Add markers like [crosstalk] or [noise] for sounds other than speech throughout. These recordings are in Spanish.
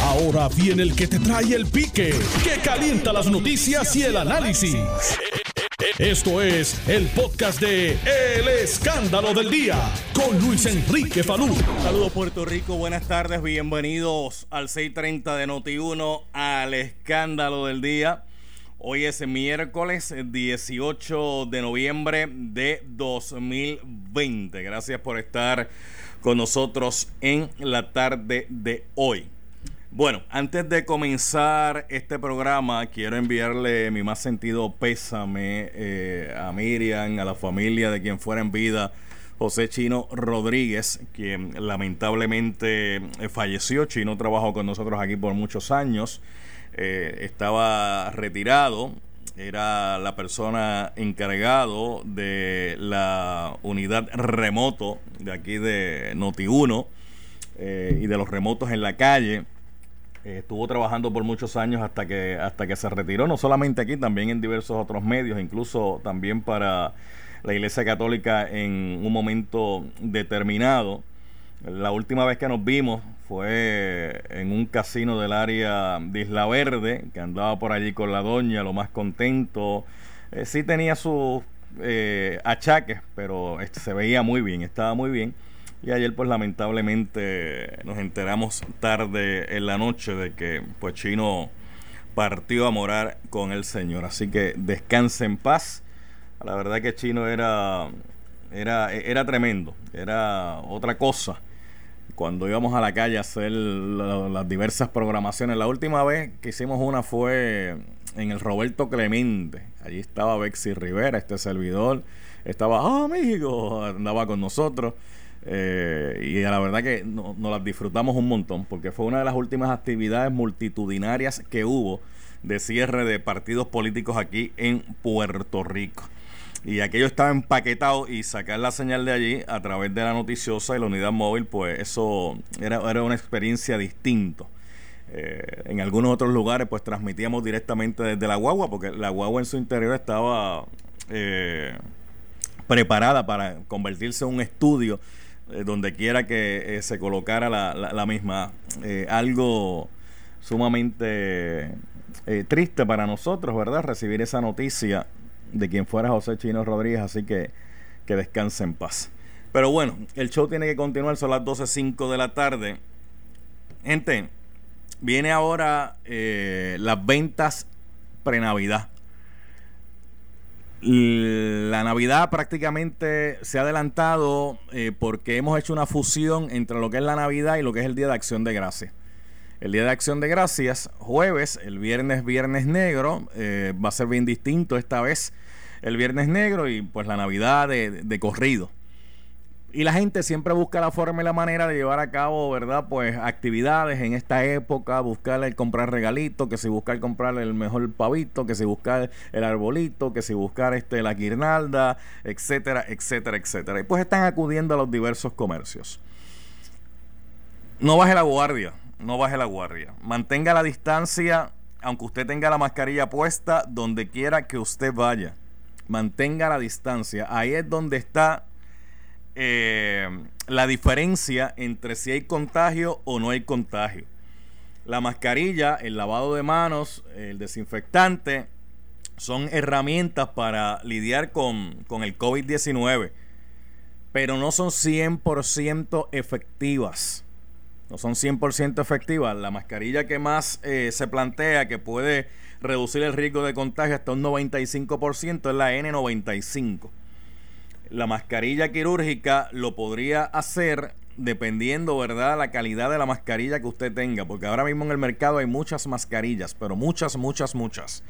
Ahora viene el que te trae el pique, que calienta las noticias y el análisis. Esto es el podcast de El Escándalo del Día con Luis Enrique Falú. Saludos Puerto Rico, buenas tardes, bienvenidos al 6:30 de Noti1 al Escándalo del Día. Hoy es miércoles 18 de noviembre de 2020. Gracias por estar con nosotros en la tarde de hoy. Bueno, antes de comenzar este programa, quiero enviarle mi más sentido pésame eh, a Miriam, a la familia de quien fuera en vida, José Chino Rodríguez, quien lamentablemente eh, falleció. Chino trabajó con nosotros aquí por muchos años, eh, estaba retirado, era la persona encargado de la unidad remoto de aquí de Noti1 y de los remotos en la calle eh, estuvo trabajando por muchos años hasta que, hasta que se retiró, no solamente aquí, también en diversos otros medios, incluso también para la Iglesia Católica en un momento determinado. La última vez que nos vimos fue en un casino del área de Isla Verde, que andaba por allí con la doña, lo más contento. Eh, sí tenía sus eh, achaques, pero este, se veía muy bien, estaba muy bien. Y ayer pues lamentablemente nos enteramos tarde en la noche de que pues Chino partió a morar con el Señor. Así que descanse en paz. La verdad que Chino era, era, era tremendo, era otra cosa. Cuando íbamos a la calle a hacer las diversas programaciones, la última vez que hicimos una fue en el Roberto Clemente. Allí estaba Bexy Rivera, este servidor. Estaba, ah, México, andaba con nosotros. Eh, y la verdad que nos las disfrutamos un montón, porque fue una de las últimas actividades multitudinarias que hubo de cierre de partidos políticos aquí en Puerto Rico. Y aquello estaba empaquetado y sacar la señal de allí a través de la noticiosa y la unidad móvil, pues eso era, era una experiencia distinta. Eh, en algunos otros lugares pues transmitíamos directamente desde la guagua, porque la guagua en su interior estaba eh, preparada para convertirse en un estudio eh, donde quiera que eh, se colocara la, la, misma. Eh, algo sumamente triste para nosotros, ¿verdad? Recibir esa noticia de quien fuera José Chino Rodríguez, así que que descanse en paz. Pero bueno, el show tiene que continuar, son las 12.05 de la tarde. Gente, viene ahora las ventas pre-Navidad la Navidad prácticamente se ha adelantado eh, porque hemos hecho una fusión entre lo que es la Navidad y lo que es el Día de Acción de Gracias. El Día de Acción de Gracias, jueves, el viernes, viernes negro, eh, va a ser bien distinto esta vez el viernes negro y pues la Navidad de corrido. Y la gente siempre busca la forma y la manera de llevar a cabo, ¿verdad? Pues actividades en esta época, buscar el comprar regalitos, que si buscar comprar el mejor pavito, que si buscar el arbolito, que si buscar este la guirnalda, etcétera, etcétera, etcétera. Y pues están acudiendo a los diversos comercios. No baje la guardia, no baje la guardia. Mantenga la distancia, aunque usted tenga la mascarilla puesta, donde quiera que usted vaya. Mantenga la distancia. Ahí es donde está eh, la diferencia entre si hay contagio o no hay contagio. La mascarilla, el lavado de manos, el desinfectante, son herramientas para lidiar con, con el COVID-19, pero no son 100% efectivas. No son 100% efectivas. La mascarilla que más eh, se plantea que puede reducir el riesgo de contagio hasta un 95% es la N95 la mascarilla quirúrgica lo podría hacer dependiendo, ¿verdad?, la calidad de la mascarilla que usted tenga, porque ahora mismo en el mercado hay muchas mascarillas, pero muchas, muchas, muchas.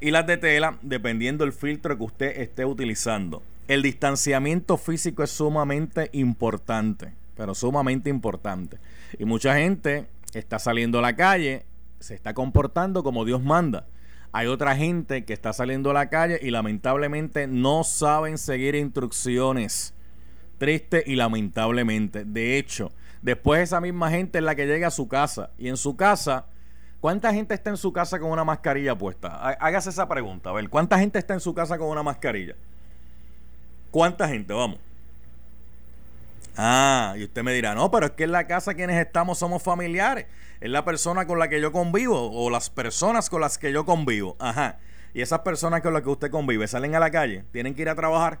Y las de tela, dependiendo el filtro que usted esté utilizando. El distanciamiento físico es sumamente importante, pero sumamente importante. Y mucha gente está saliendo a la calle, se está comportando como Dios manda hay otra gente que está saliendo a la calle y lamentablemente no saben seguir instrucciones. Triste y lamentablemente. De hecho, después esa misma gente es la que llega a su casa. Y en su casa, ¿cuánta gente está en su casa con una mascarilla puesta? Hágase esa pregunta. A ver, ¿cuánta gente está en su casa con una mascarilla? ¿Cuánta gente? Vamos. Ah, y usted me dirá, no, pero es que en la casa quienes estamos somos familiares. Es la persona con la que yo convivo o las personas con las que yo convivo. Ajá. Y esas personas con las que usted convive salen a la calle, tienen que ir a trabajar.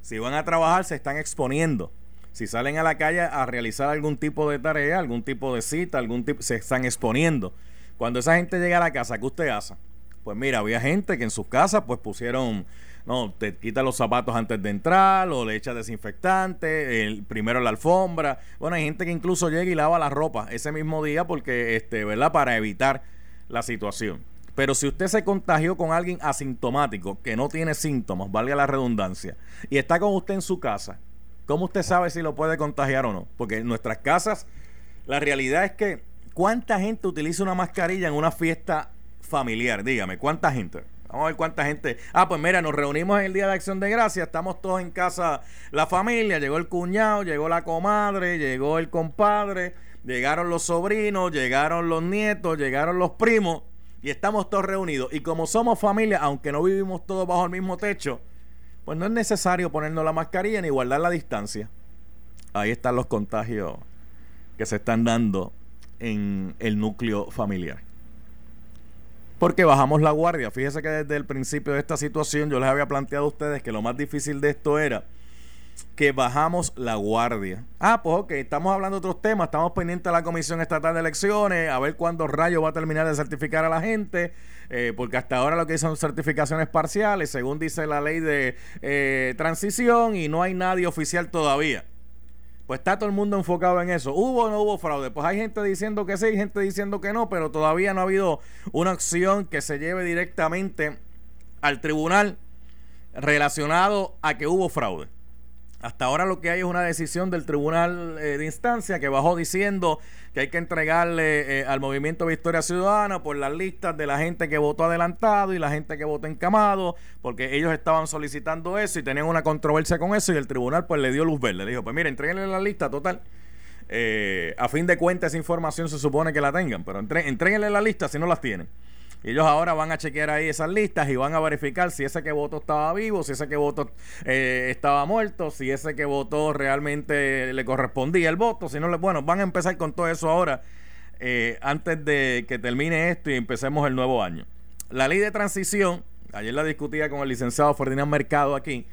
Si van a trabajar, se están exponiendo. Si salen a la calle a realizar algún tipo de tarea, algún tipo de cita, algún tipo, se están exponiendo. Cuando esa gente llega a la casa, ¿qué usted hace? Pues mira, había gente que en sus casas pues pusieron, no, te quita los zapatos antes de entrar o le echa desinfectante, el, primero la alfombra. Bueno, hay gente que incluso llega y lava la ropa ese mismo día porque, este, ¿verdad? Para evitar la situación. Pero si usted se contagió con alguien asintomático que no tiene síntomas, valga la redundancia, y está con usted en su casa, ¿cómo usted sabe si lo puede contagiar o no? Porque en nuestras casas, la realidad es que, ¿cuánta gente utiliza una mascarilla en una fiesta familiar? Dígame, ¿cuánta gente? Vamos a ver cuánta gente. Ah, pues mira, nos reunimos en el Día de Acción de Gracia, estamos todos en casa, la familia, llegó el cuñado, llegó la comadre, llegó el compadre, llegaron los sobrinos, llegaron los nietos, llegaron los primos y estamos todos reunidos. Y como somos familia, aunque no vivimos todos bajo el mismo techo, pues no es necesario ponernos la mascarilla ni guardar la distancia. Ahí están los contagios que se están dando en el núcleo familiar. Porque bajamos la guardia. Fíjese que desde el principio de esta situación yo les había planteado a ustedes que lo más difícil de esto era que bajamos la guardia. Ah, pues ok, estamos hablando de otros temas, estamos pendientes de la Comisión Estatal de Elecciones, a ver cuándo Rayo va a terminar de certificar a la gente, eh, porque hasta ahora lo que son certificaciones parciales, según dice la ley de eh, transición, y no hay nadie oficial todavía. Pues está todo el mundo enfocado en eso. ¿Hubo o no hubo fraude? Pues hay gente diciendo que sí, hay gente diciendo que no, pero todavía no ha habido una acción que se lleve directamente al tribunal relacionado a que hubo fraude. Hasta ahora lo que hay es una decisión del Tribunal eh, de Instancia que bajó diciendo que hay que entregarle eh, al Movimiento Victoria Ciudadana por las listas de la gente que votó adelantado y la gente que votó encamado, porque ellos estaban solicitando eso y tenían una controversia con eso y el tribunal pues le dio luz verde. Le dijo, pues mire, entreguenle la lista total. Eh, a fin de cuentas esa información se supone que la tengan, pero entre, entreguenle la lista si no las tienen ellos ahora van a chequear ahí esas listas y van a verificar si ese que votó estaba vivo, si ese que votó eh, estaba muerto, si ese que votó realmente le correspondía el voto. Si no le, bueno, van a empezar con todo eso ahora eh, antes de que termine esto y empecemos el nuevo año. La ley de transición, ayer la discutía con el licenciado Ferdinand Mercado aquí,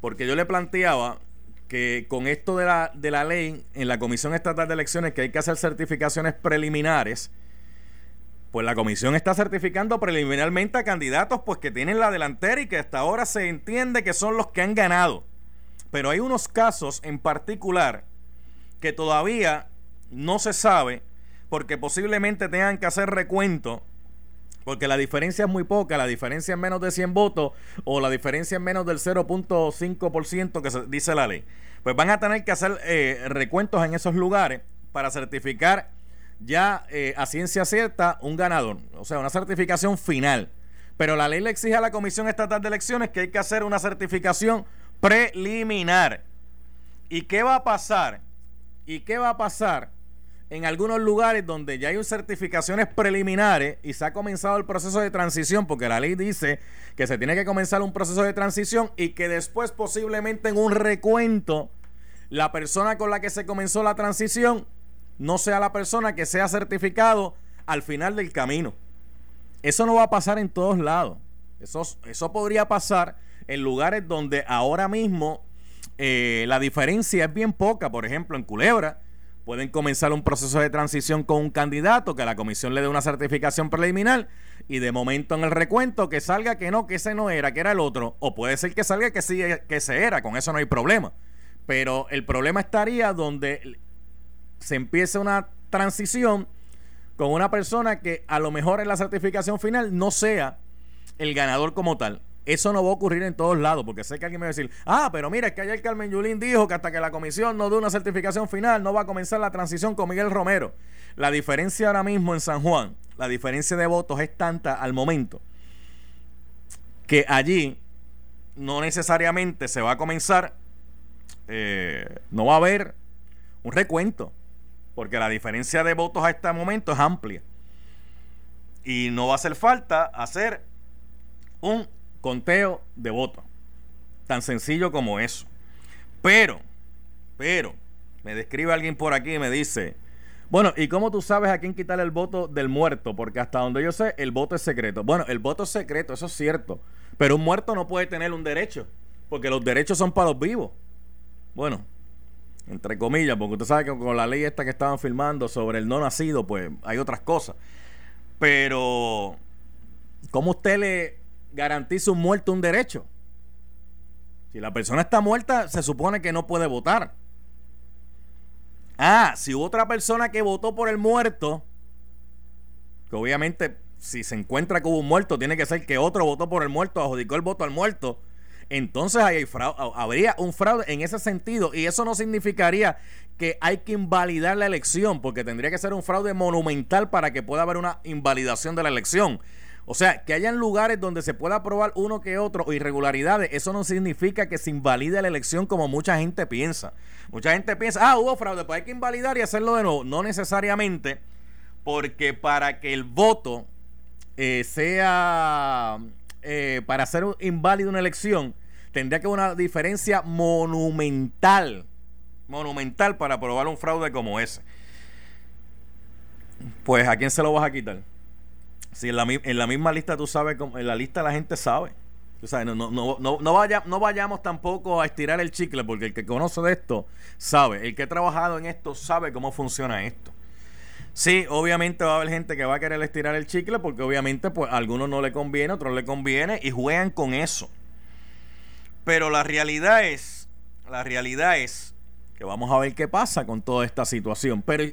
porque yo le planteaba que con esto de la, de la ley en la Comisión Estatal de Elecciones que hay que hacer certificaciones preliminares, pues la comisión está certificando preliminarmente a candidatos pues que tienen la delantera y que hasta ahora se entiende que son los que han ganado. Pero hay unos casos en particular que todavía no se sabe porque posiblemente tengan que hacer recuento porque la diferencia es muy poca, la diferencia es menos de 100 votos o la diferencia es menos del 0.5% que se dice la ley. Pues van a tener que hacer eh, recuentos en esos lugares para certificar ya eh, a ciencia cierta un ganador, o sea, una certificación final. Pero la ley le exige a la Comisión Estatal de Elecciones que hay que hacer una certificación preliminar. ¿Y qué va a pasar? ¿Y qué va a pasar en algunos lugares donde ya hay certificaciones preliminares y se ha comenzado el proceso de transición? Porque la ley dice que se tiene que comenzar un proceso de transición y que después posiblemente en un recuento la persona con la que se comenzó la transición no sea la persona que sea certificado al final del camino. Eso no va a pasar en todos lados. Eso, eso podría pasar en lugares donde ahora mismo eh, la diferencia es bien poca. Por ejemplo, en Culebra pueden comenzar un proceso de transición con un candidato que la comisión le dé una certificación preliminar y de momento en el recuento que salga que no, que ese no era, que era el otro. O puede ser que salga que sí, que ese era. Con eso no hay problema. Pero el problema estaría donde se empieza una transición con una persona que a lo mejor en la certificación final no sea el ganador como tal. Eso no va a ocurrir en todos lados, porque sé que alguien me va a decir, ah, pero mira, es que ayer Carmen Yulín dijo que hasta que la comisión no dé una certificación final, no va a comenzar la transición con Miguel Romero. La diferencia ahora mismo en San Juan, la diferencia de votos es tanta al momento, que allí no necesariamente se va a comenzar, eh, no va a haber un recuento porque la diferencia de votos a este momento es amplia. Y no va a hacer falta hacer un conteo de votos. Tan sencillo como eso. Pero, Pero me describe alguien por aquí y me dice, bueno, ¿y cómo tú sabes a quién quitarle el voto del muerto? Porque hasta donde yo sé, el voto es secreto. Bueno, el voto es secreto, eso es cierto. Pero un muerto no puede tener un derecho, porque los derechos son para los vivos. Bueno, entre comillas, porque usted sabe que con la ley esta que estaban filmando sobre el no nacido, pues hay otras cosas. Pero, ¿cómo usted le garantiza un muerto un derecho? Si la persona está muerta, se supone que no puede votar. Ah, si hubo otra persona que votó por el muerto, que obviamente si se encuentra con un muerto, tiene que ser que otro votó por el muerto, adjudicó el voto al muerto entonces hay habría un fraude en ese sentido y eso no significaría que hay que invalidar la elección porque tendría que ser un fraude monumental para que pueda haber una invalidación de la elección. O sea, que hayan lugares donde se pueda aprobar uno que otro o irregularidades, eso no significa que se invalide la elección como mucha gente piensa. Mucha gente piensa, ah, hubo fraude, pues hay que invalidar y hacerlo de nuevo. No necesariamente, porque para que el voto eh, sea, eh, para hacer inválido una elección, tendría que haber una diferencia monumental, monumental para probar un fraude como ese. Pues a quién se lo vas a quitar? Si en la, misma lista tú sabes, en la lista la gente sabe. no, no, no, no, no vayamos tampoco a estirar el chicle, porque el que conoce de esto sabe. El que ha trabajado en esto sabe cómo funciona esto. Sí, obviamente va a haber gente que va a querer estirar el chicle, porque obviamente pues a algunos no le conviene, a otros le conviene, y juegan con eso. Pero la realidad es, la realidad es que vamos a ver qué pasa con toda esta situación. Pero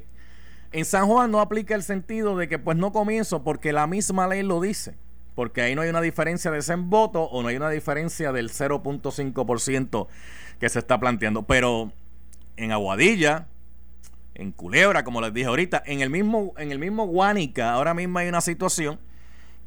en San Juan no aplica el sentido de que pues no comienzo porque la misma ley lo dice. Porque ahí no hay una diferencia de 100 votos o no hay una diferencia del 0.5% que se está planteando. Pero en Aguadilla, en Culebra, como les dije ahorita, en el mismo, en el mismo Guánica, ahora mismo hay una situación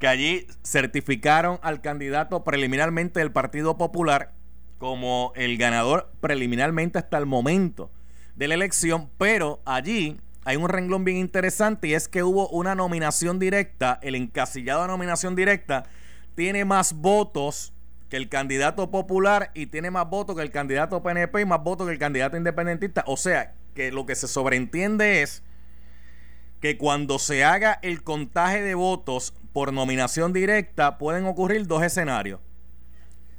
que allí certificaron al candidato preliminarmente del Partido Popular como el ganador preliminarmente hasta el momento de la elección, pero allí hay un renglón bien interesante y es que hubo una nominación directa, el encasillado de nominación directa tiene más votos que el candidato popular y tiene más votos que el candidato PNP y más votos que el candidato independentista. O sea, que lo que se sobreentiende es que cuando se haga el contaje de votos por nominación directa pueden ocurrir dos escenarios.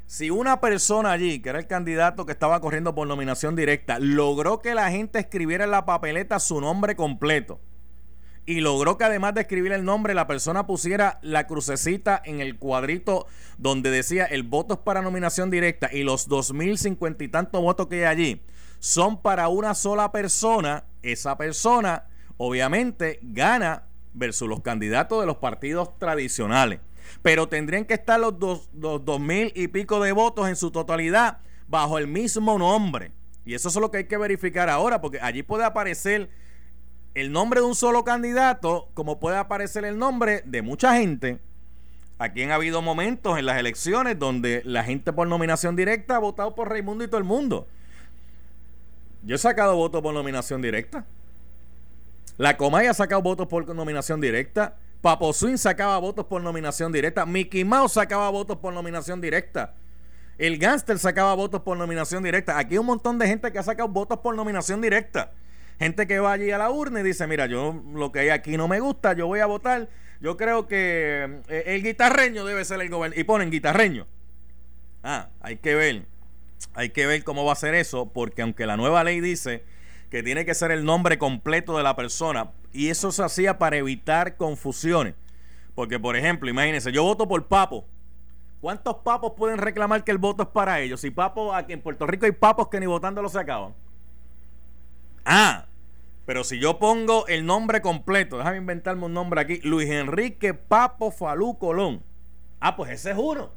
Si una persona allí, que era el candidato que estaba corriendo por nominación directa, logró que la gente escribiera en la papeleta su nombre completo y logró que además de escribir el nombre, la persona pusiera la crucecita en el cuadrito donde decía el voto es para nominación directa y los dos mil cincuenta y tantos votos que hay allí son para una sola persona, esa persona obviamente gana versus los candidatos de los partidos tradicionales. Pero tendrían que estar los dos, dos, mil y pico de votos en su totalidad bajo el mismo nombre. Y eso es lo que hay que verificar ahora, porque allí puede aparecer el nombre de un solo candidato, como puede aparecer el nombre de mucha gente. Aquí han habido momentos en las elecciones donde la gente por nominación directa ha votado por Raimundo y todo el mundo. Yo he sacado votos por nominación directa. La Comay ha sacado votos por nominación directa. Papo Swing sacaba votos por nominación directa. Mickey Mouse sacaba votos por nominación directa. El Gangster sacaba votos por nominación directa. Aquí hay un montón de gente que ha sacado votos por nominación directa. Gente que va allí a la urna y dice, mira, yo lo que hay aquí no me gusta, yo voy a votar. Yo creo que eh, el guitarreño debe ser el gobernador. Y ponen guitarreño. Ah, hay que ver. Hay que ver cómo va a ser eso, porque aunque la nueva ley dice que tiene que ser el nombre completo de la persona. Y eso se hacía para evitar confusiones. Porque, por ejemplo, imagínense, yo voto por Papo. ¿Cuántos papos pueden reclamar que el voto es para ellos? Si Papo, aquí en Puerto Rico hay papos que ni votando lo se acaban. Ah, pero si yo pongo el nombre completo, déjame inventarme un nombre aquí, Luis Enrique Papo Falú Colón. Ah, pues ese es uno.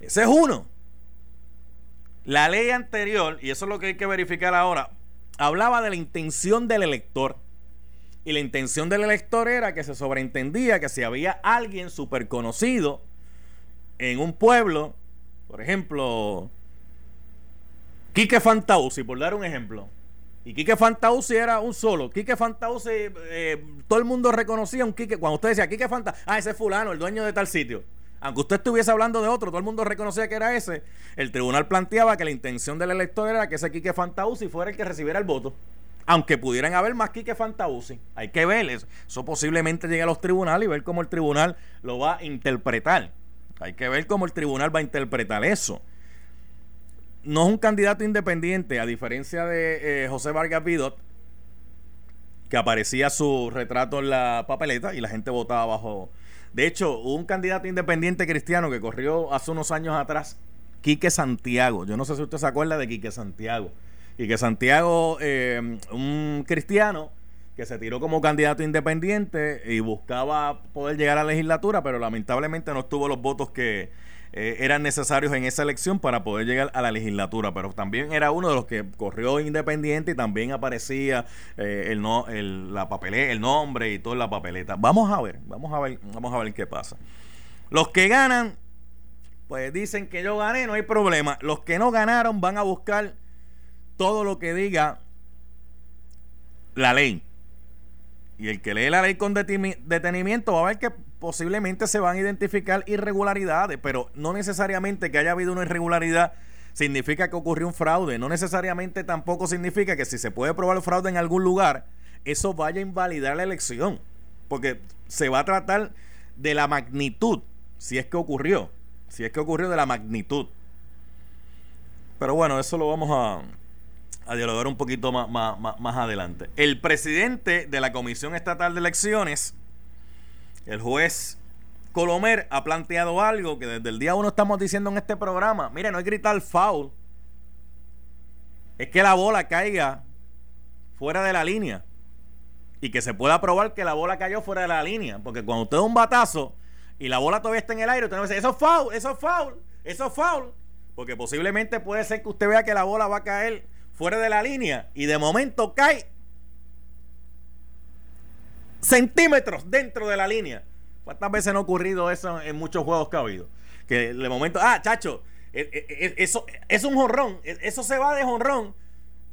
Ese es uno. La ley anterior, y eso es lo que hay que verificar ahora, hablaba de la intención del elector. Y la intención del elector era que se sobreentendía que si había alguien súper conocido en un pueblo, por ejemplo, Quique Fantausi, por dar un ejemplo. Y Quique Fantausi era un solo. Quique Fantausi, eh, todo el mundo reconocía un Quique. Cuando usted decía Quique Fantausi, ah, ese es fulano, el dueño de tal sitio. Aunque usted estuviese hablando de otro, todo el mundo reconocía que era ese. El tribunal planteaba que la intención del elector era que ese Quique Fantausi fuera el que recibiera el voto. Aunque pudieran haber más Quique Fantausi. Hay que ver eso. Eso posiblemente llegue a los tribunales y ver cómo el tribunal lo va a interpretar. Hay que ver cómo el tribunal va a interpretar eso. No es un candidato independiente, a diferencia de eh, José Vargas Vidot, que aparecía su retrato en la papeleta y la gente votaba bajo de hecho, un candidato independiente cristiano que corrió hace unos años atrás, Quique Santiago. Yo no sé si usted se acuerda de Quique Santiago. Quique Santiago, eh, un cristiano que se tiró como candidato independiente y buscaba poder llegar a la legislatura, pero lamentablemente no tuvo los votos que, eh, eran necesarios en esa elección para poder llegar a la legislatura, pero también era uno de los que corrió independiente y también aparecía eh, el, no, el, la papeleta, el nombre y toda la papeleta. Vamos a ver, vamos a ver, vamos a ver qué pasa. Los que ganan, pues dicen que yo gané, no hay problema. Los que no ganaron van a buscar todo lo que diga la ley. Y el que lee la ley con detenimiento va a ver que posiblemente se van a identificar irregularidades, pero no necesariamente que haya habido una irregularidad significa que ocurrió un fraude. No necesariamente tampoco significa que si se puede probar el fraude en algún lugar, eso vaya a invalidar la elección. Porque se va a tratar de la magnitud, si es que ocurrió. Si es que ocurrió de la magnitud. Pero bueno, eso lo vamos a, a dialogar un poquito más, más, más adelante. El presidente de la Comisión Estatal de Elecciones el juez Colomer ha planteado algo que desde el día uno estamos diciendo en este programa. Mire, no es gritar foul. Es que la bola caiga fuera de la línea. Y que se pueda probar que la bola cayó fuera de la línea. Porque cuando usted da un batazo y la bola todavía está en el aire, usted no dice, eso es foul, eso es foul, eso es foul. Porque posiblemente puede ser que usted vea que la bola va a caer fuera de la línea y de momento cae centímetros dentro de la línea. ¿Cuántas veces no ha ocurrido eso en muchos juegos que ha habido? Que de momento, ah, chacho, e, e, e, eso es un jonrón, eso se va de jonrón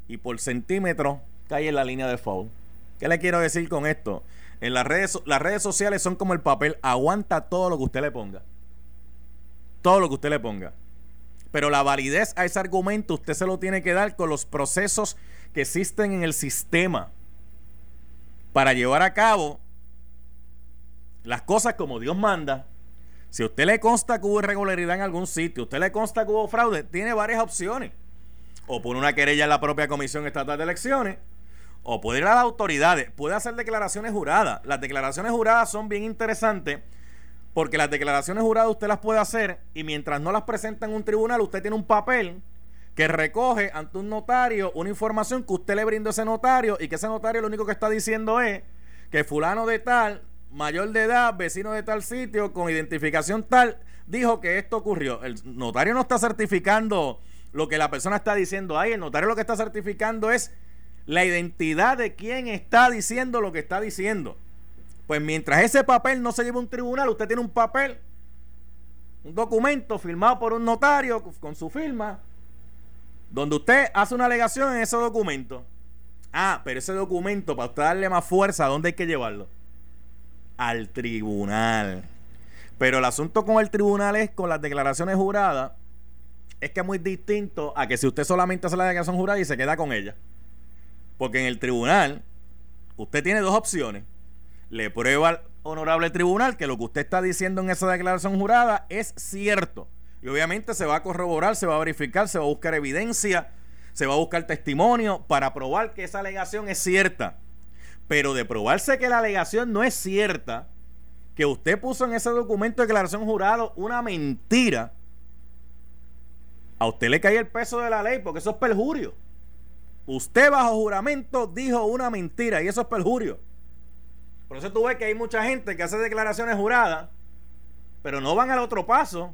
y por centímetro cae en la línea de foul. ¿Qué le quiero decir con esto? En las redes, las redes sociales son como el papel, aguanta todo lo que usted le ponga. Todo lo que usted le ponga. Pero la validez a ese argumento usted se lo tiene que dar con los procesos que existen en el sistema para llevar a cabo las cosas como Dios manda. Si usted le consta que hubo irregularidad en algún sitio, usted le consta que hubo fraude, tiene varias opciones. O pone una querella en la propia Comisión Estatal de Elecciones, o puede ir a las autoridades, puede hacer declaraciones juradas. Las declaraciones juradas son bien interesantes porque las declaraciones juradas usted las puede hacer y mientras no las presenta en un tribunal, usted tiene un papel que recoge ante un notario una información que usted le brindó a ese notario y que ese notario lo único que está diciendo es que fulano de tal, mayor de edad, vecino de tal sitio, con identificación tal, dijo que esto ocurrió. El notario no está certificando lo que la persona está diciendo ahí, el notario lo que está certificando es la identidad de quien está diciendo lo que está diciendo. Pues mientras ese papel no se lleva a un tribunal, usted tiene un papel, un documento firmado por un notario con su firma, donde usted hace una alegación en ese documento. Ah, pero ese documento, para usted darle más fuerza, ¿a dónde hay que llevarlo? Al tribunal. Pero el asunto con el tribunal es con las declaraciones juradas, es que es muy distinto a que si usted solamente hace la declaración jurada y se queda con ella. Porque en el tribunal, usted tiene dos opciones. Le prueba al honorable tribunal que lo que usted está diciendo en esa declaración jurada es cierto y obviamente se va a corroborar, se va a verificar, se va a buscar evidencia, se va a buscar testimonio para probar que esa alegación es cierta. Pero de probarse que la alegación no es cierta, que usted puso en ese documento de declaración jurado una mentira, a usted le cae el peso de la ley porque eso es perjurio. Usted bajo juramento dijo una mentira y eso es perjurio. Por eso tú ves que hay mucha gente que hace declaraciones juradas, pero no van al otro paso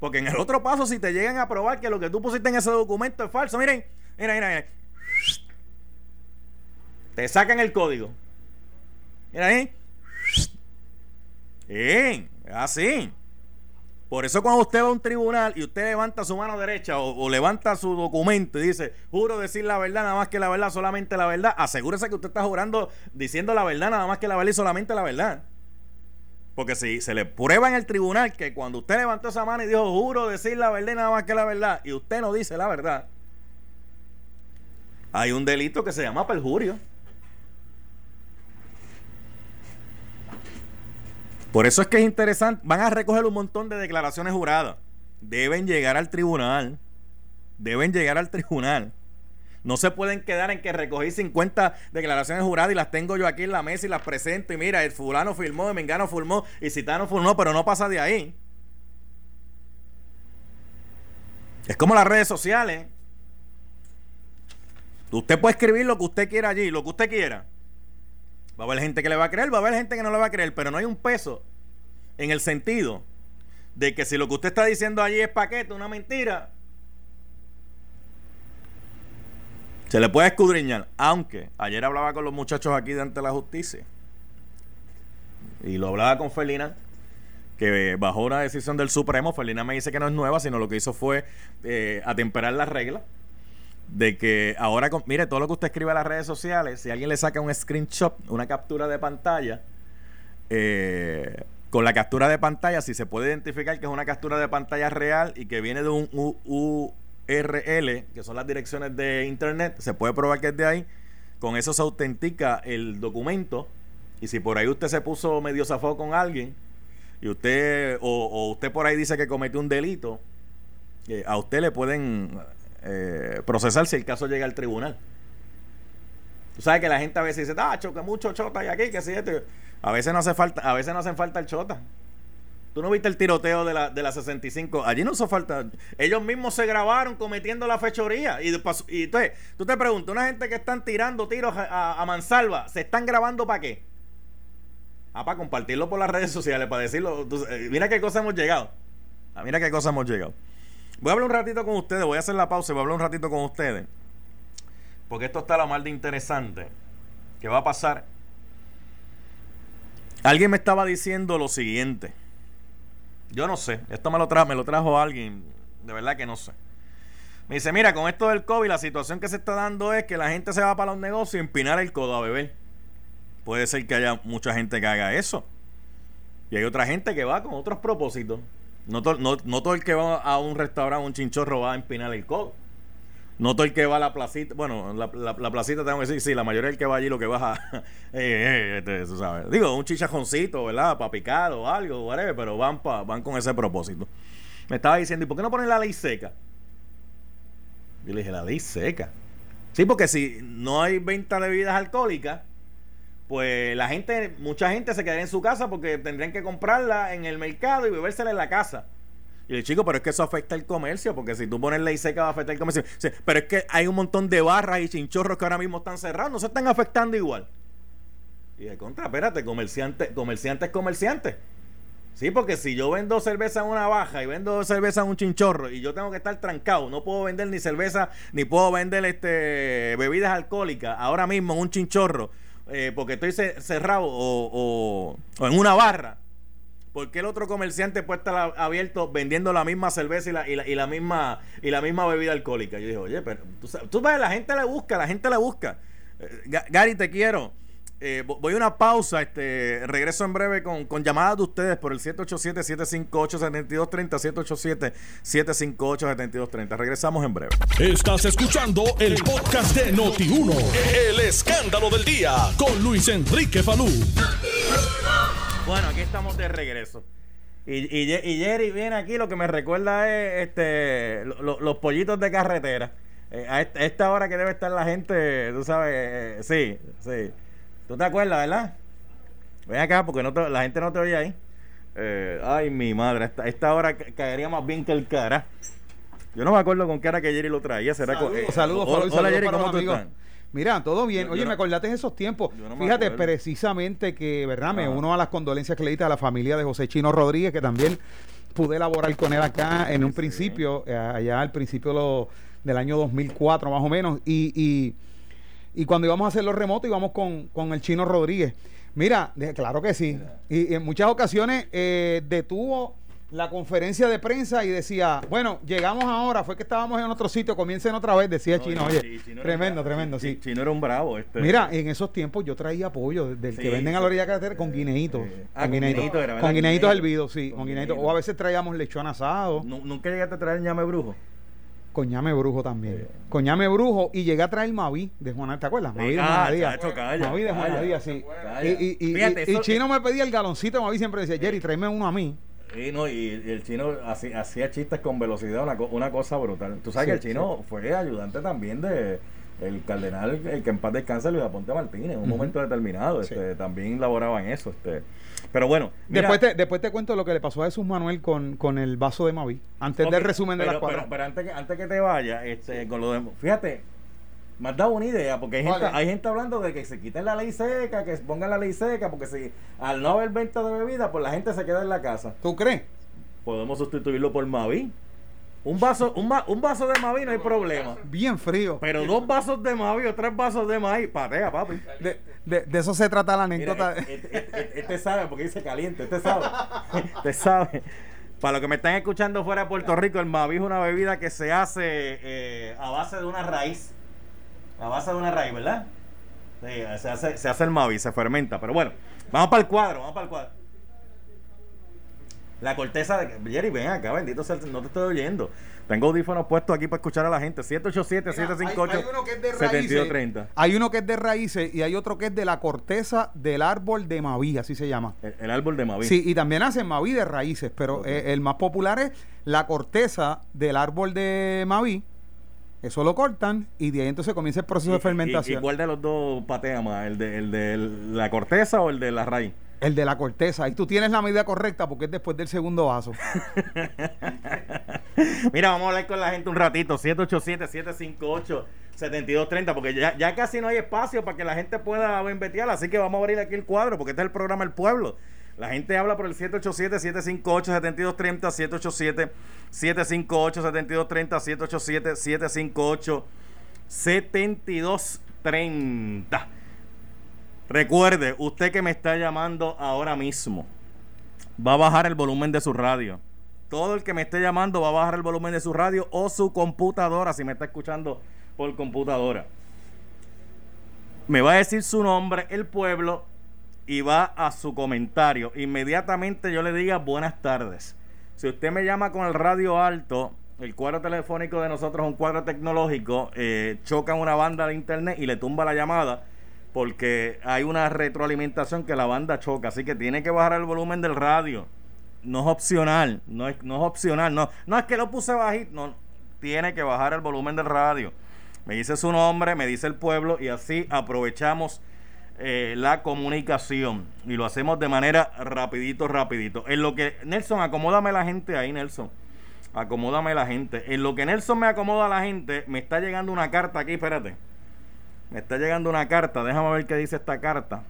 porque en el otro paso, si te llegan a probar que lo que tú pusiste en ese documento es falso, miren, mira, mira, mira. Te sacan el código. Mira ahí. Bien, así. Por eso cuando usted va a un tribunal y usted levanta su mano derecha o, levanta su documento y dice, juro decir la verdad, nada más que la verdad, solamente la verdad, asegúrese que usted está jurando diciendo la verdad, nada más que la verdad y solamente la verdad. Porque si se le prueba en el tribunal que cuando usted levantó esa mano y dijo, juro decir la verdad y nada más que la verdad, y usted no dice la verdad, hay un delito que se llama perjurio. Por eso es que es interesante. Van a recoger un montón de declaraciones juradas. Deben llegar al tribunal. Deben llegar al tribunal. No se pueden quedar en que recogí 50 declaraciones juradas y las tengo yo aquí en la mesa y las presento. Y mira, el fulano firmó, el mengano firmó y citano firmó, pero no pasa de ahí. Es como las redes sociales. Usted puede escribir lo que usted quiera allí, lo que usted quiera. Va a haber gente que le va a creer, va a haber gente que no le va a creer, pero no hay un peso en el sentido de que si lo que usted está diciendo allí es paquete, una mentira, se le puede escudriñar. Aunque ayer hablaba con los muchachos aquí de ante la justicia y lo hablaba con Felina, que bajó una decisión del Supremo. Felina me dice que no es nueva, sino lo que hizo fue eh, atemperar las reglas de que ahora, mire, todo lo que usted escribe en las redes sociales, si alguien le saca un screenshot, una captura de pantalla, eh, con la captura de pantalla, si se puede identificar que es una captura de pantalla real y que viene de un URL, que son las direcciones de internet, se puede probar que es de ahí. Con eso se autentica el documento. Y si por ahí usted se puso medio zafado con alguien, y usted, o, usted por ahí dice que cometió un delito, eh, a usted le pueden eh, procesar si el caso llega al tribunal. Tú sabes que la gente a veces dice, ah, choca mucho chota y aquí, que si este. A veces no hace falta, a veces no hacen falta el chota. Tú no viste el tiroteo de la, de la 65. Allí no hizo falta. Ellos mismos se grabaron cometiendo la fechoría. Y, entonces, tú te preguntas, una gente que están tirando tiros a, mansalva, ¿se están grabando para qué? Ah, para compartirlo por las redes sociales, para decirlo. Eh, mira qué cosa hemos llegado. Ah, mira qué cosa hemos llegado. Voy a hablar un ratito con ustedes, voy a hacer la pausa y voy a hablar un ratito con ustedes. Porque esto está la mal de interesante. ¿Qué va a pasar? Alguien me estaba diciendo lo siguiente. Yo no sé. Esto me lo, trajo, me lo trajo alguien. De verdad que no sé. Me dice, mira, con esto del COVID, la situación que se está dando es que la gente se va para los negocios y empinar el codo a beber. Puede ser que haya mucha gente que haga eso. Y hay otra gente que va con otros propósitos. No, todo el que va a un restaurante, un chinchorro, va a empinar el codo. No todo el que va a la placita, bueno, la, la, placita tengo que decir, sí, la mayoría del que va allí lo que baja, [laughs] eh, eh, este, ¿sabes? Digo, un chichajoncito, ¿verdad? Para picar o algo, whatever, pero van, pa, van con ese propósito. Me estaba diciendo, ¿y por qué no ponen la ley seca? Yo le dije, la ley seca. Sí, porque si no hay venta de bebidas alcohólicas, pues la gente, mucha gente se quedaría en su casa porque tendrían que comprarla en el mercado y bebérsela en la casa. Y el chico, pero es que eso afecta el comercio, porque si tú pones ley seca va a afectar el comercio. pero es que hay un montón de barras y chinchorros que ahora mismo están cerrados, no se están afectando igual. Y de contra, espérate, comerciante, comerciante es comerciante. Sí, porque si yo vendo cerveza en una baja y vendo cerveza en un chinchorro y yo tengo que estar trancado, no puedo vender ni cerveza ni puedo vender este bebidas alcohólicas ahora mismo en un chinchorro eh, porque estoy cerrado o, en una barra, ¿por qué el otro comerciante puede estar abierto vendiendo la misma cerveza y la, y la, misma y la misma bebida alcohólica? Yo dije, oye, pero tú, ves, la gente le busca, la gente le busca. Eh, Gary, te quiero. Eh, voy a una pausa, este, regreso en breve con, con llamadas de ustedes por el 787-758-7230, 787-758-7230. Regresamos en breve. Estás escuchando el podcast de Noti1, el escándalo del día, con Luis Enrique Falú. Bueno, aquí estamos de regreso. Y, y, Jerry viene aquí, lo que me recuerda es este, los pollitos de carretera. Eh, a, esta, hora que debe estar la gente, tú sabes, eh, sí, sí. ¿Tú te acuerdas, verdad? Ven acá porque no la gente no te oye ahí. Eh, ay, mi madre, esta, esta hora caería más bien que el cara. Yo no me acuerdo con qué era que Jerry lo traía. ¿Será saludos, saludos, hola, Jerry, ¿cómo tú estás? Mira, todo bien. Oye, me acordaste en esos tiempos. Fíjate, precisamente que, ¿verdad? Me uno a las condolencias que le diste a la familia de José Chino Rodríguez, que también pude elaborar con él acá en un principio, eh, allá al principio del año 2004 más o menos. y y cuando íbamos a hacer los remotos íbamos con, con el chino Rodríguez. Mira, claro que sí. Y, en muchas ocasiones eh, detuvo la conferencia de prensa y decía, bueno, llegamos ahora, fue que estábamos en otro sitio, comiencen otra vez, decía Chino, oye, tremendo, tremendo, sí. Chino era un bravo. Este. Mira, en esos tiempos yo traía pollo del que venden a la orilla de carretera con guineitos. Ah, con guineitos, con guineitos hervidos, sí, con guineitos. O a veces traíamos lechón asado. ¿Nunca llegaste a traer ñame brujo? Coñame Brujo también. Coñame Brujo y llegué a traer Maví de Juan ¿te acuerdas? Maví de Juan Díaz. Maví de Juan Díaz, sí. Y, y, y, Chino me pedía el galoncito de Maví, siempre decía, Jerry, tráeme uno a mí. Y, no, y, el chino hacía chistes con velocidad, una, una cosa brutal. Tú sabes que el chino fue ayudante también de el cardenal, el que en paz descansa, Luis Aponte Martínez, en un momento determinado. Este, también laboraba en eso. Este. Pero bueno. después, te, después te cuento lo que le pasó a Jesús Manuel con, con el vaso de Mavi. Antes del resumen de las cuatro. Pero, antes, que, antes que te vaya, este, con lo de, fíjate, me has dado una idea, porque hay gente, hay gente hablando de que se quiten la ley seca, que pongan la ley seca, porque si al no haber venta de bebida, pues la gente se queda en la casa. ¿Tú crees? Podemos sustituirlo por Mavi. Un vaso, un, un, vaso de Mavi no hay problema. Bien frío. Pero dos vasos de Mavi o tres vasos de Mavi, patea, papi. De, de, eso se trata la anécdota. este, este, este, este, sabe porque dice caliente, este sabe. [laughs] este sabe. Para los que me están escuchando fuera de Puerto Rico, el Mavi es una bebida que se hace eh, a base de una raíz. A base de una raíz, ¿verdad? Sí, se hace, se hace el Mavi, se fermenta. Pero bueno, vamos para el cuadro, vamos para el cuadro. La corteza de. Jerry, ven acá, bendito sea, no te estoy oyendo. Tengo audífonos puestos aquí para escuchar a la gente. 787-758-7230. Hay uno que es de raíces y hay otro que es de la corteza del árbol de Maví, así se llama. El, árbol de Maví. Sí, y también hacen Maví de raíces, pero eh, el más popular es la corteza del árbol de Maví. Eso lo cortan y de ahí entonces comienza el proceso de fermentación. ¿Y, cuál de los dos patea más? ¿El de, el de la corteza o el de la raíz? El de la corteza. Y tú tienes la medida correcta porque es después del segundo vaso. [laughs] Mira, vamos a hablar con la gente un ratito. 787-758-7230. Porque ya, ya casi no hay espacio para que la gente pueda investigar. Así que vamos a abrir aquí el cuadro porque este es el programa El Pueblo. La gente habla por el 787-758-7230, 758-7230, 758-758-7230. Recuerde, usted que me está llamando ahora mismo, va a bajar el volumen de su radio. Todo el que me esté llamando va a bajar el volumen de su radio o su computadora, si me está escuchando por computadora. Me va a decir su nombre, el pueblo, y va a su comentario. Inmediatamente yo le diga buenas tardes. Si usted me llama con el radio alto, el cuadro telefónico de nosotros es un cuadro tecnológico, eh, choca una banda de internet y le tumba la llamada porque hay una retroalimentación que la banda choca, así que tiene que bajar el volumen del radio. No es opcional, no es, no es opcional, no, no es que lo puse bajito, no, tiene que bajar el volumen del radio. Me dice su nombre, me dice el pueblo y así aprovechamos eh, la comunicación y lo hacemos de manera rapidito, rapidito. En lo que, Nelson, acomódame la gente ahí, Nelson. Acomódame la gente. En lo que Nelson me acomoda la gente, me está llegando una carta aquí, espérate. Me está llegando una carta. Déjame ver qué dice esta carta.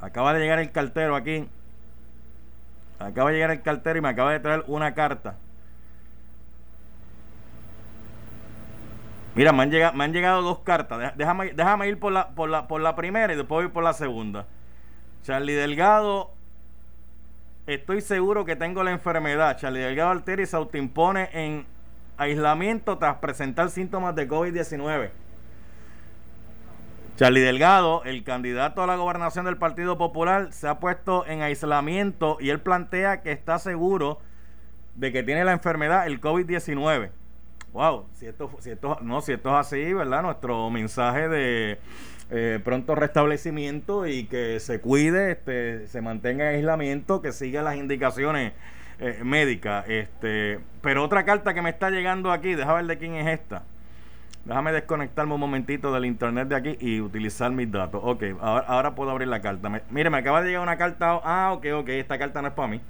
Acaba de llegar el cartero aquí. Acaba de llegar el cartero y me acaba de traer una carta. Mira, me han llegado, me han llegado dos cartas. Déjame, déjame ir por la, por, la, por la primera y después ir por la segunda. Charlie Delgado, estoy seguro que tengo la enfermedad. Charlie Delgado altera y se autoimpone en aislamiento tras presentar síntomas de COVID-19. Charlie Delgado, el candidato a la gobernación del Partido Popular, se ha puesto en aislamiento y él plantea que está seguro de que tiene la enfermedad, el COVID-19. Wow, si esto, si esto, no, si esto es así, ¿verdad? Nuestro mensaje de eh, pronto restablecimiento y que se cuide, este, se mantenga en aislamiento, que siga las indicaciones eh, médicas. Este, pero otra carta que me está llegando aquí, déjame ver de quién es esta. Déjame desconectarme un momentito del internet de aquí y utilizar mis datos. Ok, ahora, puedo abrir la carta. mire, me acaba de llegar una carta. Ah, ok, ok, esta carta no es para mí.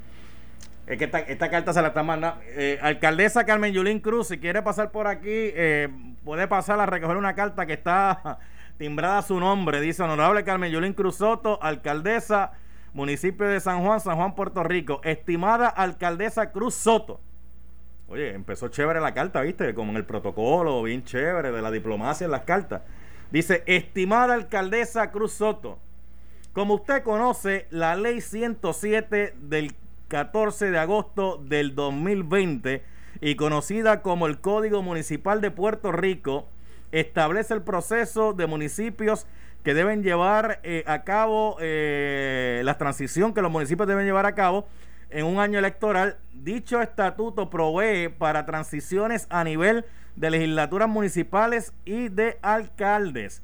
Es que esta, carta se la está mandando. Eh, alcaldesa Carmen Yulín Cruz, si quiere pasar por aquí, eh, puede pasar a recoger una carta que está [laughs] timbrada a su nombre. Dice Honorable Carmen Yulín Cruz Soto, alcaldesa, municipio de San Juan, San Juan, Puerto Rico. Estimada alcaldesa Cruz Soto. Oye, empezó chévere la carta, ¿viste? Como en el protocolo, bien chévere, de la diplomacia en las cartas. Dice, estimada alcaldesa Cruz Soto, como usted conoce, la ley 107 del 14 de agosto del 2020 y conocida como el Código Municipal de Puerto Rico, establece el proceso de municipios que deben llevar eh, a cabo eh, la transición que los municipios deben llevar a cabo en un año electoral. Dicho estatuto provee para transiciones a nivel de legislaturas municipales y de alcaldes.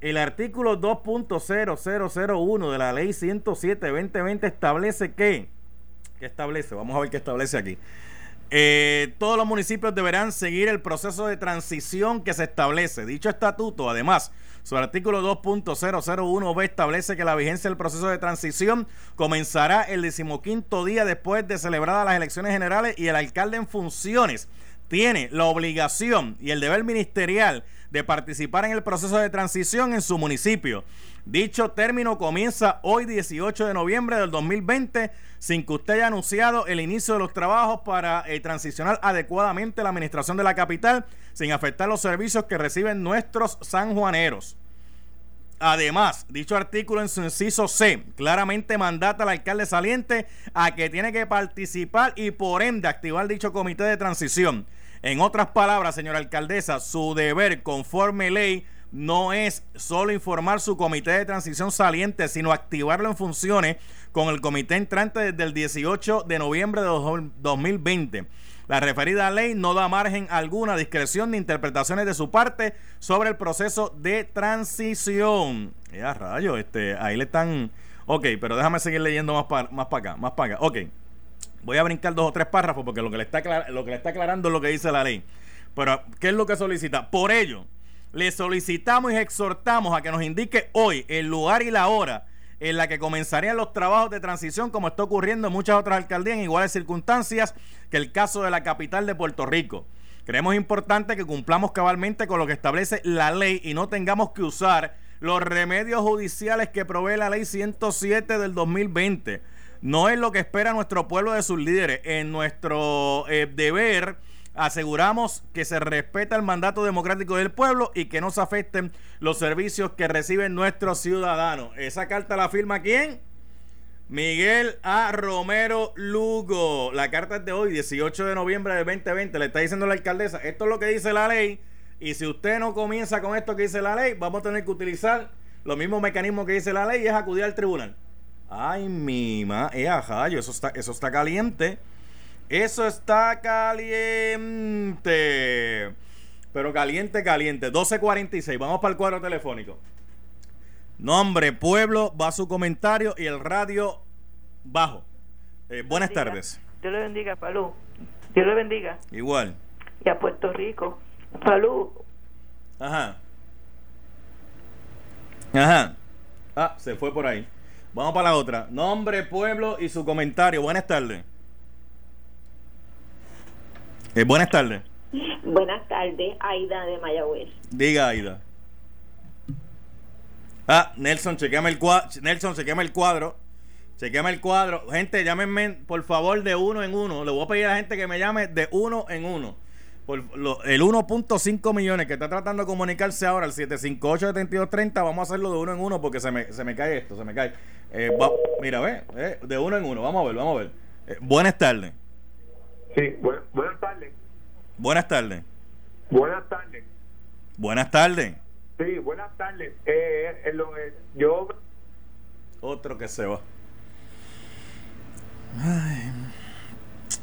El artículo 2.0001 de la ley 107-2020 establece que, ¿qué establece? Vamos a ver qué establece aquí. Eh, todos los municipios deberán seguir el proceso de transición que se establece. Dicho estatuto, además, su artículo 2.001b establece que la vigencia del proceso de transición comenzará el decimoquinto día después de celebradas las elecciones generales y el alcalde en funciones tiene la obligación y el deber ministerial de participar en el proceso de transición en su municipio. Dicho término comienza hoy 18 de noviembre del 2020 sin que usted haya anunciado el inicio de los trabajos para eh, transicionar adecuadamente la administración de la capital sin afectar los servicios que reciben nuestros sanjuaneros. Además, dicho artículo en su inciso C claramente mandata al alcalde saliente a que tiene que participar y por ende activar dicho comité de transición. En otras palabras, señora alcaldesa, su deber conforme ley no es solo informar su comité de transición saliente, sino activarlo en funciones con el comité entrante desde el 18 de noviembre de 2020. La referida ley no da margen alguna discreción ni interpretaciones de su parte sobre el proceso de transición. Ya rayo, este, ahí le están. Ok, pero déjame seguir leyendo más para más acá, más para acá. Ok. Voy a brincar dos o tres párrafos porque lo que, le está lo que le está aclarando es lo que dice la ley. Pero, ¿qué es lo que solicita? Por ello, le solicitamos y exhortamos a que nos indique hoy el lugar y la hora en la que comenzarían los trabajos de transición, como está ocurriendo en muchas otras alcaldías en iguales circunstancias que el caso de la capital de Puerto Rico. Creemos importante que cumplamos cabalmente con lo que establece la ley y no tengamos que usar los remedios judiciales que provee la ley 107 del 2020 no es lo que espera nuestro pueblo de sus líderes. En nuestro eh, deber aseguramos que se respeta el mandato democrático del pueblo y que no se afecten los servicios que reciben nuestros ciudadanos. Esa carta la firma quién? Miguel A. Romero Lugo. La carta es de hoy, 18 de noviembre del 2020. Le está diciendo la alcaldesa, esto es lo que dice la ley. Y si usted no comienza con esto que dice la ley, vamos a tener que utilizar los mismos mecanismos que dice la ley y es acudir al tribunal. Ay, mi ma, eh, ajá, eso está, eso está caliente. Eso está caliente. Pero caliente, caliente. 12.46. Vamos para el cuadro telefónico. Nombre, pueblo, va su comentario y el radio bajo. Eh, buenas tardes. Dios le bendiga, Palú. Dios le bendiga. Igual. Y a Puerto Rico. Palú. Ajá. Ajá. Ah, se fue por ahí. Vamos para la otra. Nombre, pueblo y su comentario. Buenas tardes. Eh, buenas tardes. Buenas tardes, Aida de Mayagüez. Diga, Aida. Ah, Nelson, chequeame el cuadro. Nelson, chequeame el cuadro. Chequeame el cuadro. Gente, llámenme por favor de uno en uno. Le voy a pedir a la gente que me llame de uno en uno por el 1.5 millones que está tratando de comunicarse ahora, el 758-7230, vamos a hacerlo de uno en uno porque se me, se me cae esto, se me cae. Eh, mira, ve, eh, de uno en uno, vamos a ver, vamos a ver. Eh, buenas tardes. Sí, buenas tardes. Buenas tardes. Buenas tardes. Buenas tardes. Sí, buenas tardes. Eh, yo... Otro que se va. Ay.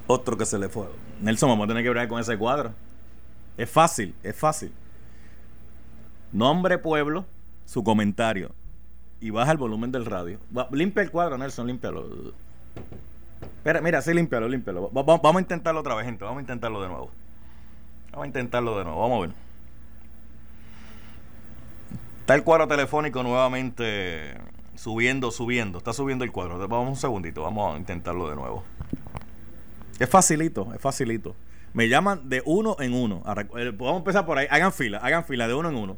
Otro que se le fue. Nelson, vamos a tener que ver con ese cuadro. Es fácil, es fácil. Nombre, pueblo, su comentario. Y baja el volumen del radio. limpia el cuadro, Nelson, límpialo. Espera, mira, sí, límpialo, límpialo. vamos a intentarlo otra vez, gente. Vamos a intentarlo de nuevo. Vamos a intentarlo de nuevo. Vamos a ver. Está el cuadro telefónico nuevamente subiendo, subiendo. Está subiendo el cuadro. Vamos un segundito. Vamos a intentarlo de nuevo. Es facilito, es facilito. Me llaman de uno en uno. Eh, vamos a empezar por ahí. Hagan fila, hagan fila de uno en uno.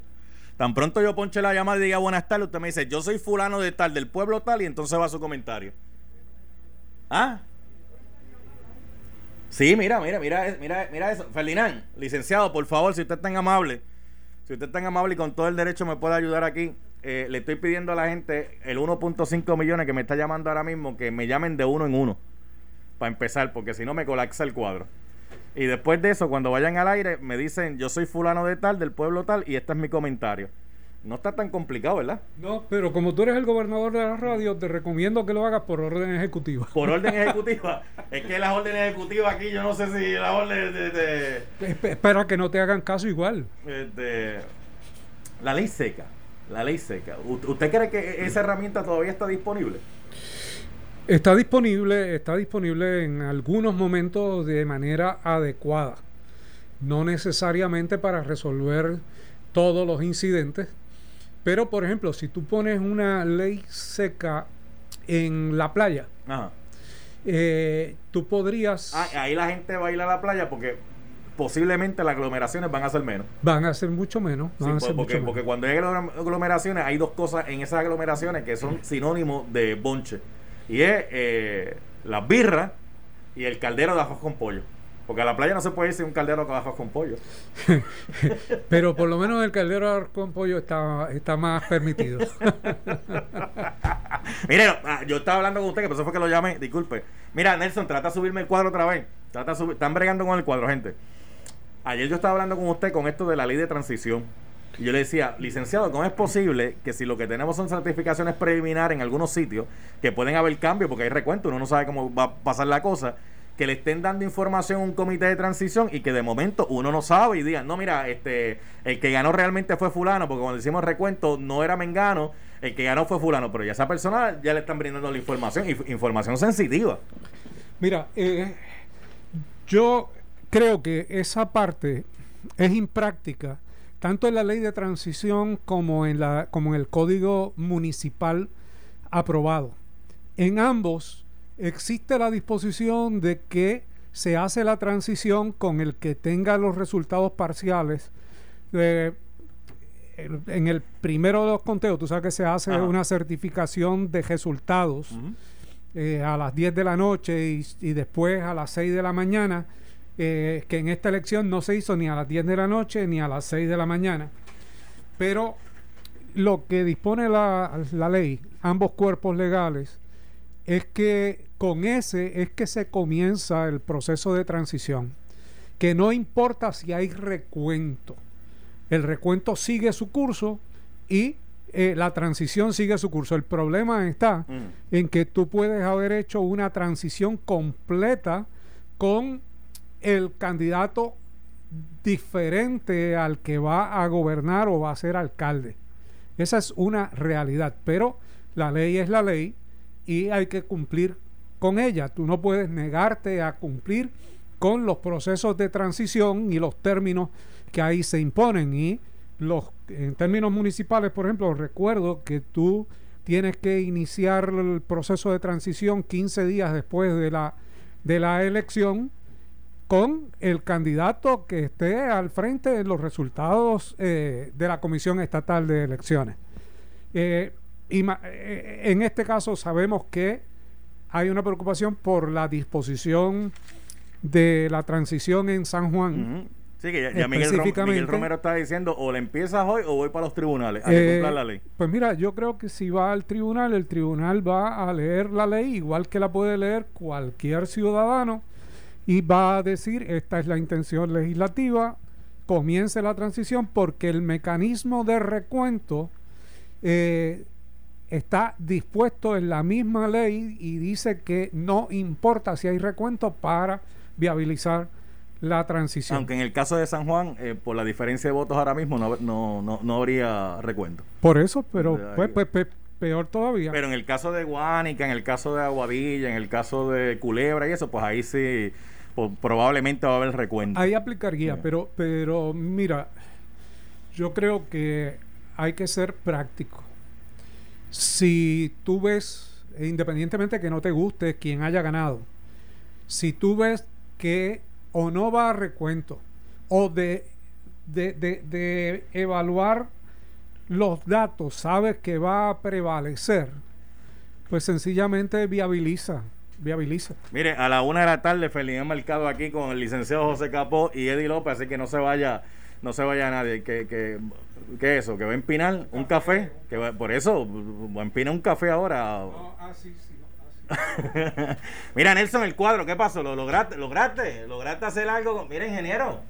Tan pronto yo ponche la llamada y diga buenas tardes, usted me dice, yo soy fulano de tal, del pueblo tal, y entonces va su comentario. ¿Ah? Sí, mira, mira, mira, mira, mira eso. Ferdinand, licenciado, por favor, si usted es tan amable, si usted es tan amable y con todo el derecho me puede ayudar aquí, eh, le estoy pidiendo a la gente el 1.5 millones que me está llamando ahora mismo, que me llamen de uno en uno para empezar, porque si no me colapsa el cuadro. Y después de eso, cuando vayan al aire, me dicen, yo soy fulano de tal, del pueblo tal, y este es mi comentario. No está tan complicado, ¿verdad? No, pero como tú eres el gobernador de la radio, te recomiendo que lo hagas por orden ejecutiva. Por orden [laughs] ejecutiva. es que las órdenes ejecutivas aquí, yo no sé si la orden de... Espera que no te hagan caso igual. Este, la ley seca. La ley seca. ¿Usted cree que esa herramienta todavía está disponible? Está disponible, está disponible en algunos momentos de manera adecuada. No necesariamente para resolver todos los incidentes, pero, por ejemplo, si tú pones una ley seca en la playa, eh, tú podrías... Ah, ahí la gente va a ir a la playa porque posiblemente las aglomeraciones van a ser menos. Van a ser mucho menos. porque, porque cuando hay aglomeraciones, hay dos cosas en esas aglomeraciones que son sinónimos de bonche. Y es eh, las birras y el caldero de ajos con pollo. Porque a la playa no se puede ir sin un caldero con ajos con pollo. [laughs] Pero por lo menos el caldero con pollo está, está más permitido. [laughs] Mire, ah, yo estaba hablando con usted, que por eso fue que lo llamé, disculpe. Mira, Nelson, trata de subirme el cuadro otra vez. Trata están bregando con el cuadro, gente. Ayer yo estaba hablando con usted con esto de la ley de transición. Y yo le decía, licenciado, ¿cómo es posible que si lo que tenemos son certificaciones preliminares en algunos sitios, que pueden haber cambios, porque hay recuento, uno no sabe cómo va a pasar la cosa, que le estén dando información a un comité de transición y que de momento uno no sabe y digan, no, mira, este, el que ganó realmente fue fulano, porque cuando hicimos recuento no era Mengano, el que ganó fue fulano, pero ya esa persona ya le están brindando la información, información sensitiva. Mira, eh, yo creo que esa parte es impráctica, tanto en la ley de transición como en, la, como en el código municipal aprobado. En ambos existe la disposición de que se hace la transición con el que tenga los resultados parciales. Eh, en el primero de los conteos, tú sabes que se hace una certificación de resultados eh, a las 10 de la noche y, después a las 6 de la mañana, eh, que en esta elección no se hizo ni a las 10 de la noche ni a las 6 de la mañana. Pero lo que dispone la, la ley, ambos cuerpos legales, es que con ese es que se comienza el proceso de transición. Que no importa si hay recuento, el recuento sigue su curso y eh, la transición sigue su curso. El problema está mm. en que tú puedes haber hecho una transición completa con el candidato diferente al que va a gobernar o va a ser alcalde. Esa es una realidad, pero la ley es la ley y hay que cumplir con ella. Tú no puedes negarte a cumplir con los procesos de transición y los términos que ahí se imponen. Y los, en términos municipales, por ejemplo, recuerdo que tú tienes que iniciar el proceso de transición 15 días después de la, de la elección con el candidato que esté al frente de los resultados eh, de la Comisión Estatal de Elecciones. Eh, y eh, en este caso sabemos que hay una preocupación por la disposición de la transición en San Juan. Sí, que ya, Miguel, Romero está diciendo o le empiezas hoy o voy para los tribunales a eh, la ley. Pues mira, yo creo que si va al tribunal, el tribunal va a leer la ley igual que la puede leer cualquier ciudadano y va a decir, esta es la intención legislativa, comience la transición porque el mecanismo de recuento eh, está dispuesto en la misma ley y dice que no importa si hay recuento para viabilizar la transición. Aunque en el caso de San Juan, eh, por la diferencia de votos ahora mismo, no, no, no, habría recuento. Por eso, pero pues, pues, peor todavía. Pero en el caso de Guánica, en el caso de Aguadilla, en el caso de Culebra y eso, pues ahí sí probablemente va a haber recuento. Ahí aplicaría, pero, pero mira, yo creo que hay que ser práctico si tú ves, independientemente de que no te guste quien haya ganado, si tú ves que o no va a recuento o de, de, evaluar los datos, sabes que va a prevalecer, pues sencillamente viabiliza. Viabiliza. Mire, a la una de la tarde, Felipe Mercado aquí con el licenciado José Capó y Eddie López, así que no se vaya, no se vaya nadie. Que, que ¿Qué es eso? ¿Que va a empinar un café? Que por eso, va a empinar un café ahora. ah, sí, sí. [laughs] Mira, Nelson, el cuadro, ¿qué pasó? ¿Lo lograste? ¿Lograste? ¿Lograste hacer algo? Mira, ingeniero.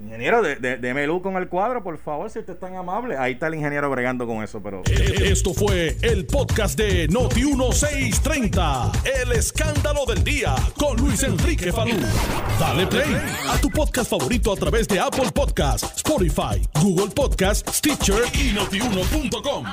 Ingeniero, deme luz con el cuadro, por favor, si usted es tan amable. Ahí está el ingeniero bregando con eso, pero... Esto fue el podcast de Noti1630. El escándalo del día con Luis Enrique Falú. Dale play a tu podcast favorito a través de Apple Podcasts, Spotify, Google Podcasts, Stitcher y notiuno.com.